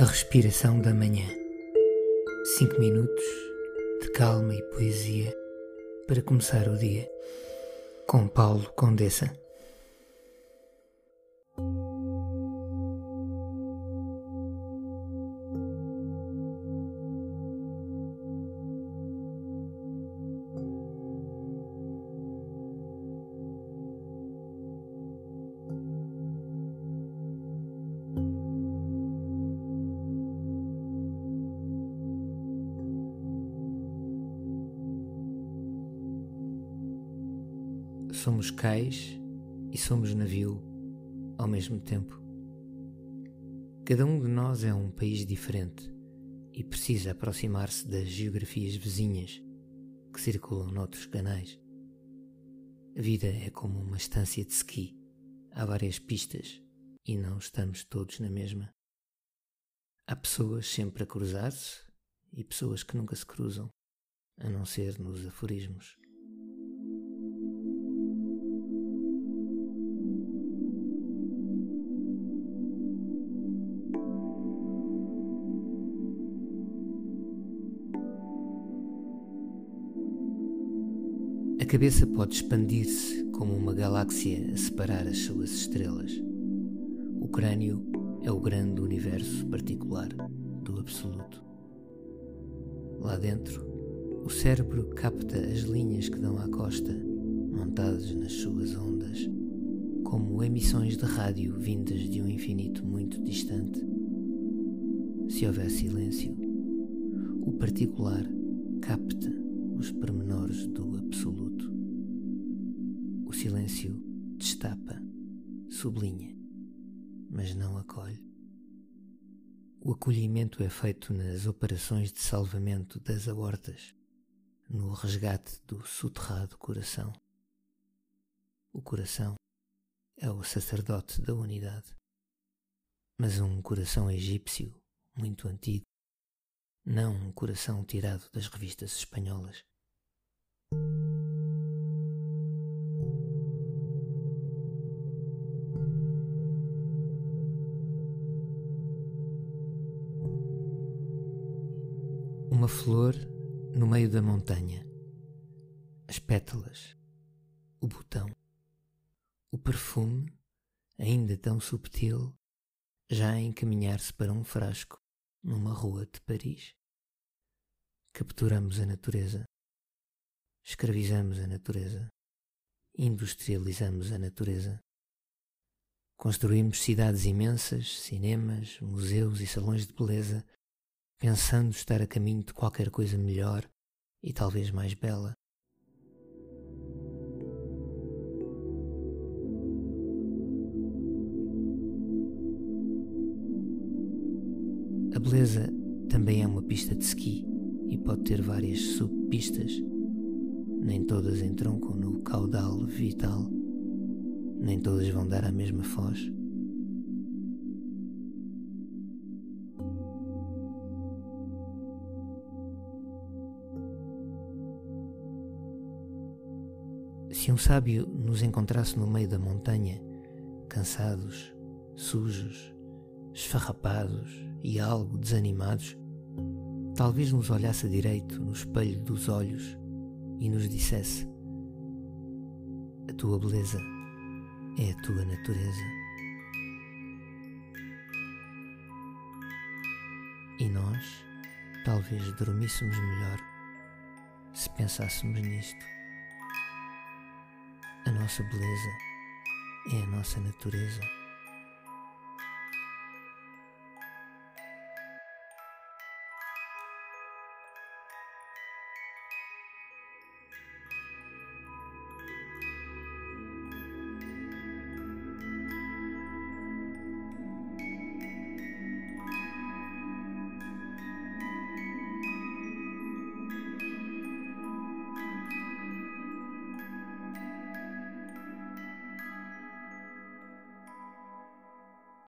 A respiração da manhã. Cinco minutos de calma e poesia para começar o dia. Com Paulo Condessa. Somos cais e somos navio ao mesmo tempo. Cada um de nós é um país diferente e precisa aproximar-se das geografias vizinhas que circulam noutros canais. A vida é como uma estância de ski. Há várias pistas e não estamos todos na mesma. Há pessoas sempre a cruzar-se e pessoas que nunca se cruzam, a não ser nos aforismos. A cabeça pode expandir-se como uma galáxia a separar as suas estrelas. O crânio é o grande universo particular do absoluto. Lá dentro, o cérebro capta as linhas que dão à costa, montadas nas suas ondas, como emissões de rádio vindas de um infinito muito distante. Se houver silêncio, o particular capta os pormenores do absoluto. O silêncio destapa, sublinha, mas não acolhe. O acolhimento é feito nas operações de salvamento das aortas, no resgate do soterrado coração. O coração é o sacerdote da unidade. Mas um coração egípcio, muito antigo, não um coração tirado das revistas espanholas. Uma flor no meio da montanha, as pétalas, o botão, o perfume, ainda tão subtil, já a encaminhar-se para um frasco numa rua de Paris. Capturamos a natureza Escravizamos a natureza. Industrializamos a natureza. Construímos cidades imensas, cinemas, museus e salões de beleza, pensando estar a caminho de qualquer coisa melhor e talvez mais bela. A beleza também é uma pista de ski e pode ter várias subpistas nem todas entroncam no caudal vital, nem todas vão dar a mesma foz. Se um sábio nos encontrasse no meio da montanha, cansados, sujos, esfarrapados e algo desanimados, talvez nos olhasse direito no espelho dos olhos e nos dissesse: A tua beleza é a tua natureza. E nós talvez dormíssemos melhor se pensássemos nisto. A nossa beleza é a nossa natureza.